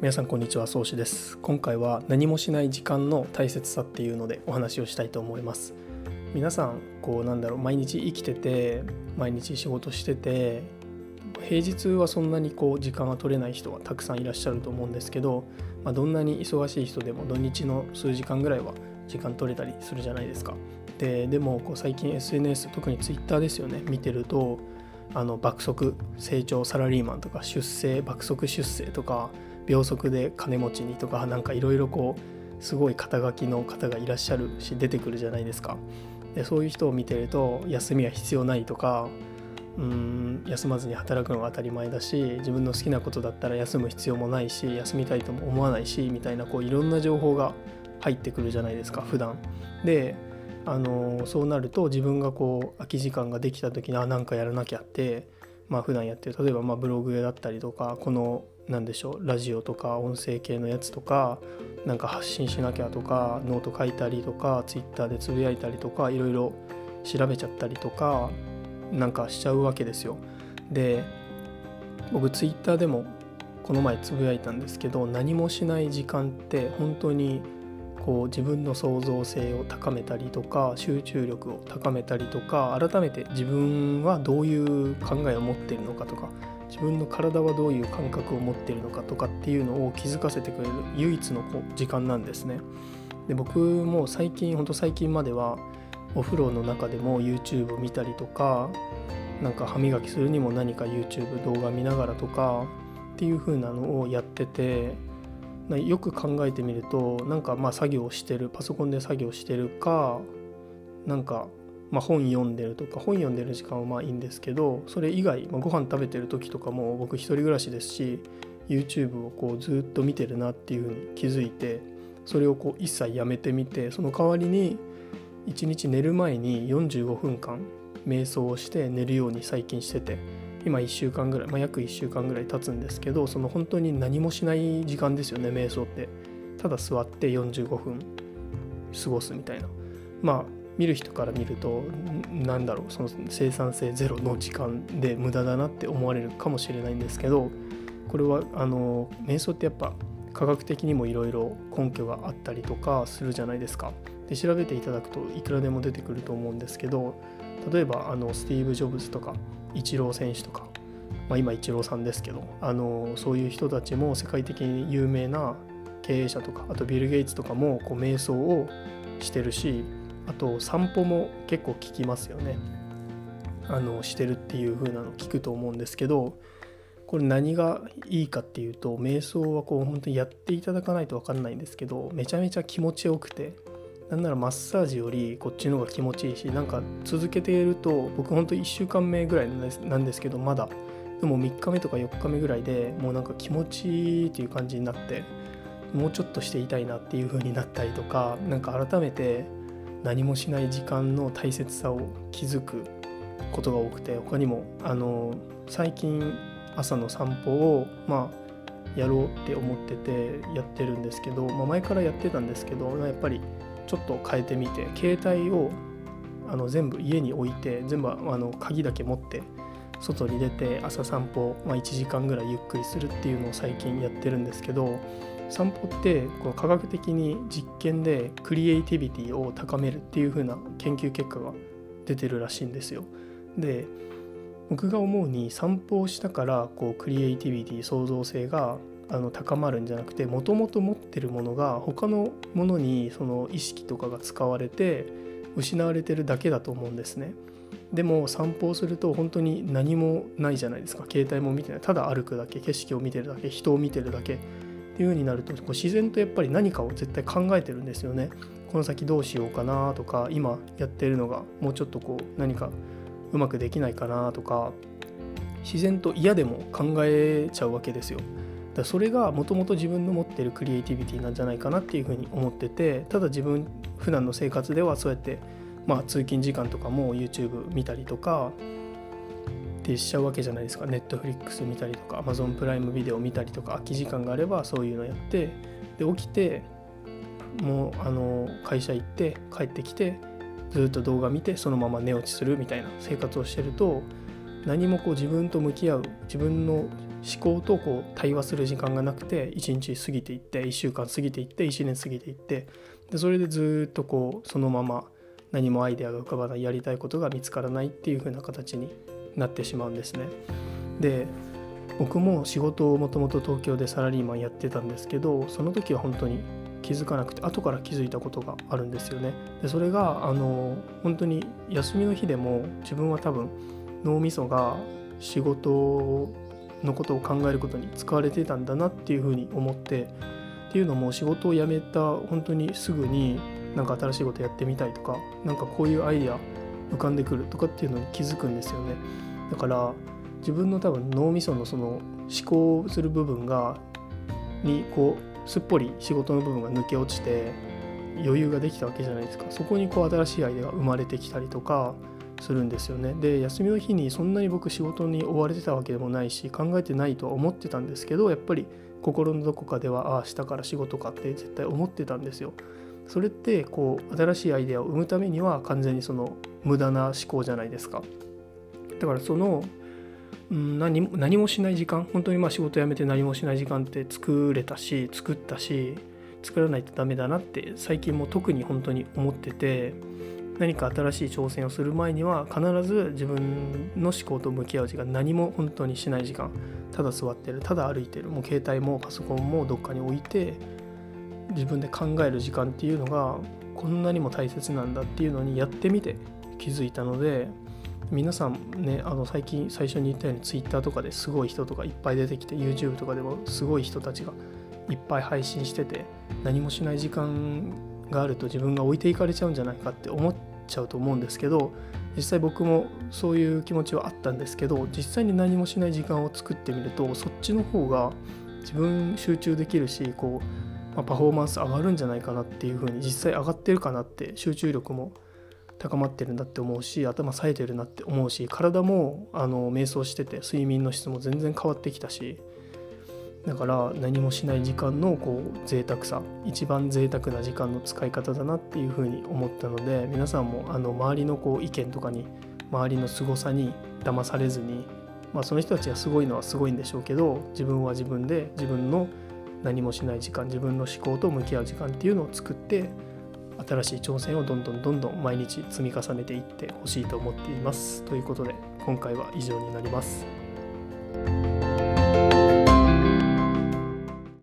皆さんこんにちは宗志です。今回は何もしない時間の大切さっていうのでお話をしたいと思います。皆さんこうなんだろう毎日生きてて毎日仕事してて平日はそんなにこう時間が取れない人はたくさんいらっしゃると思うんですけど、まあ、どんなに忙しい人でも土日の数時間ぐらいは時間取れたりするじゃないですか。ででもこう最近 SNS 特に Twitter ですよね。見てるとあの爆速成長サラリーマンとか出世爆速出世とか秒速で金持ちにとかなんかいろいろこうすごい肩書きの方がいらっしゃるし出てくるじゃないですか。でそういう人を見てると休みは必要ないとかうん休まずに働くのが当たり前だし自分の好きなことだったら休む必要もないし休みたいとも思わないしみたいなこういろんな情報が入ってくるじゃないですか普段。であのそうなると自分がこう空き時間ができた時にあなんかやらなきゃってまあ普段やってる例えばまブログだったりとかこの何でしょうラジオとか音声系のやつとかなんか発信しなきゃとかノート書いたりとかツイッターでつぶやいたりとかいろいろ調べちゃったりとかなんかしちゃうわけですよ。で僕ツイッターでもこの前つぶやいたんですけど何もしない時間って本当にこう自分の創造性を高めたりとか集中力を高めたりとか改めて自分はどういう考えを持っているのかとか自分の体はどういう感覚を持っているのかとかっていうのを気づかせてくれる唯一のこう時間なんですね。で僕も最近ほんと最近まではお風呂の中でも YouTube を見たりとかなんか歯磨きするにも何か YouTube 動画見ながらとかっていう風なのをやっててよく考えてみるとなんかまあ作業してるパソコンで作業してるかなんかまあ本読んでるとか本読んでる時間はまあいいんですけどそれ以外、まあ、ご飯食べてる時とかも僕一人暮らしですし YouTube をこうずっと見てるなっていうふうに気づいてそれをこう一切やめてみてその代わりに1日寝る前に45分間瞑想をして寝るように最近してて今1週間ぐらい、まあ、約1週間ぐらい経つんですけどその本当に何もしない時間ですよね瞑想って。ただ座って45分過ごすみたいな。まあ見る人から見ると何だろうその生産性ゼロの時間で無駄だなって思われるかもしれないんですけどこれはあの瞑想ってやっぱ科学的にもいろいろ根拠があったりとかするじゃないですか。で調べていただくといくらでも出てくると思うんですけど例えばあのスティーブ・ジョブズとかイチロー選手とか、まあ、今イチローさんですけどあのそういう人たちも世界的に有名な経営者とかあとビル・ゲイツとかもこう瞑想をしてるしあと散歩も結構聞きますよね。あのしてるっていう風なの聞くと思うんですけどこれ何がいいかっていうと瞑想はこう本当にやっていただかないと分かんないんですけどめちゃめちゃ気持ちよくてなんならマッサージよりこっちの方が気持ちいいしなんか続けていると僕ほんと1週間目ぐらいなんですけどまだ。でも3日目とか4日目ぐらいでもうなんか気持ちいいっていう感じになってもうちょっとしていたいなっていう風になったりとか何か改めて何もしない時間の大切さを気づくことが多くて他にもあの最近朝の散歩をまあやろうって思っててやってるんですけど、まあ、前からやってたんですけどやっぱりちょっと変えてみて携帯をあの全部家に置いて全部あの鍵だけ持って外に出て朝散歩、まあ、1時間ぐらいゆっくりするっていうのを最近やってるんですけど散歩ってこの科学的に実験でクリエイティビティを高めるっていう風な研究結果が出てるらしいんですよ。で僕が思うに散歩をしたからこうクリエイティビティ創造性があの高まるんじゃなくてもともと持ってるものが他のものにその意識とかが使われて失われてるだけだと思うんですね。でも散歩をすると本当に何もないじゃないですか携帯も見てないただ歩くだけ景色を見てるだけ人を見てるだけいう風になるとこう自然とやっぱり何かを絶対考えてるんですよね。この先どうしようかなとか今やってるのがもうちょっとこう何かうまくできないかなとか自然と嫌でも考えちゃうわけですよ。だそれがもともと自分の持ってるクリエイティビティなんじゃないかなっていうふうに思っててただ自分普段の生活ではそうやってまあ通勤時間とかも YouTube 見たりとかってしちゃうわけじゃないですか。Netflix 見たりとか Amazon プライムビデオ見たりとか空き時間があればそういうのやってで起きてもうあの会社行って帰ってきてずっと動画見てそのまま寝落ちするみたいな生活をしてると何もこう自分と向き合う自分の思考とこう対話する時間がなくて1日過ぎていって1週間過ぎていって1年過ぎていってでそれでずっとこうそのまま何もアイデアが浮かばないやりたいことが見つからないっていう風な形になってしまうんですね。で僕も仕事をもともと東京でサラリーマンやってたんですけどその時は本当に気づかなくて後から気づいたことがあるんですよね。でそれがあの本当に休みの日でも自分は多分脳みそが仕事のことを考えることに使われてたんだなっていうふうに思ってっていうのも仕事を辞めた本当にすぐになんか新しいことやってみたいとかなんかこういうアイデア浮かんでくるとかっていうのに気づくんですよね。だから自分の多分脳みそのその思考する部分がにこうすっぽり仕事の部分が抜け落ちて余裕ができたわけじゃないですか。そこにこう新しいアイデアが生まれてきたりとかするんですよね。で休みの日にそんなに僕仕事に追われてたわけでもないし考えてないとは思ってたんですけどやっぱり心のどこかではああ明日から仕事かって絶対思ってたんですよ。それってこう新しいアイデアを生むためには完全にその無駄な思考じゃないですか。だからその何も何もしない時間本当にまあ仕事辞めて何もしない時間って作れたし作ったし作らないとダメだなって最近も特に本当に思ってて何か新しい挑戦をする前には必ず自分の思考と向き合う時間何も本当にしない時間ただ座ってるただ歩いてるもう携帯もパソコンもどっかに置いて自分で考える時間っていうのがこんなにも大切なんだっていうのにやってみて気づいたので皆さんねあの最近最初に言ったように Twitter とかですごい人とかいっぱい出てきて YouTube とかでもすごい人たちがいっぱい配信してて何もしない時間があると自分が置いていかれちゃうんじゃないかって思っちゃうと思うんですけど実際僕もそういう気持ちはあったんですけど実際に何もしない時間を作ってみるとそっちの方が自分集中できるしこう、まあ、パフォーマンス上がるんじゃないかなっていう風に実際上がってるかなって集中力も高まってるんだって思うし頭冴えてるなって思うし体もあの瞑想してて睡眠の質も全然変わってきたしだから何もしない時間のこう贅沢さ一番贅沢な時間の使い方だなっていうふうに思ったので皆さんもあの周りのこう意見とかに周りの凄さに騙されずに、まあ、その人たちがすごいのはすごいんでしょうけど自分は自分で自分の何もしない時間自分の思考と向き合う時間っていうのを作って新しい挑戦をどんどんどんどん毎日積み重ねていってほしいと思っています。ということで今回は以上になります。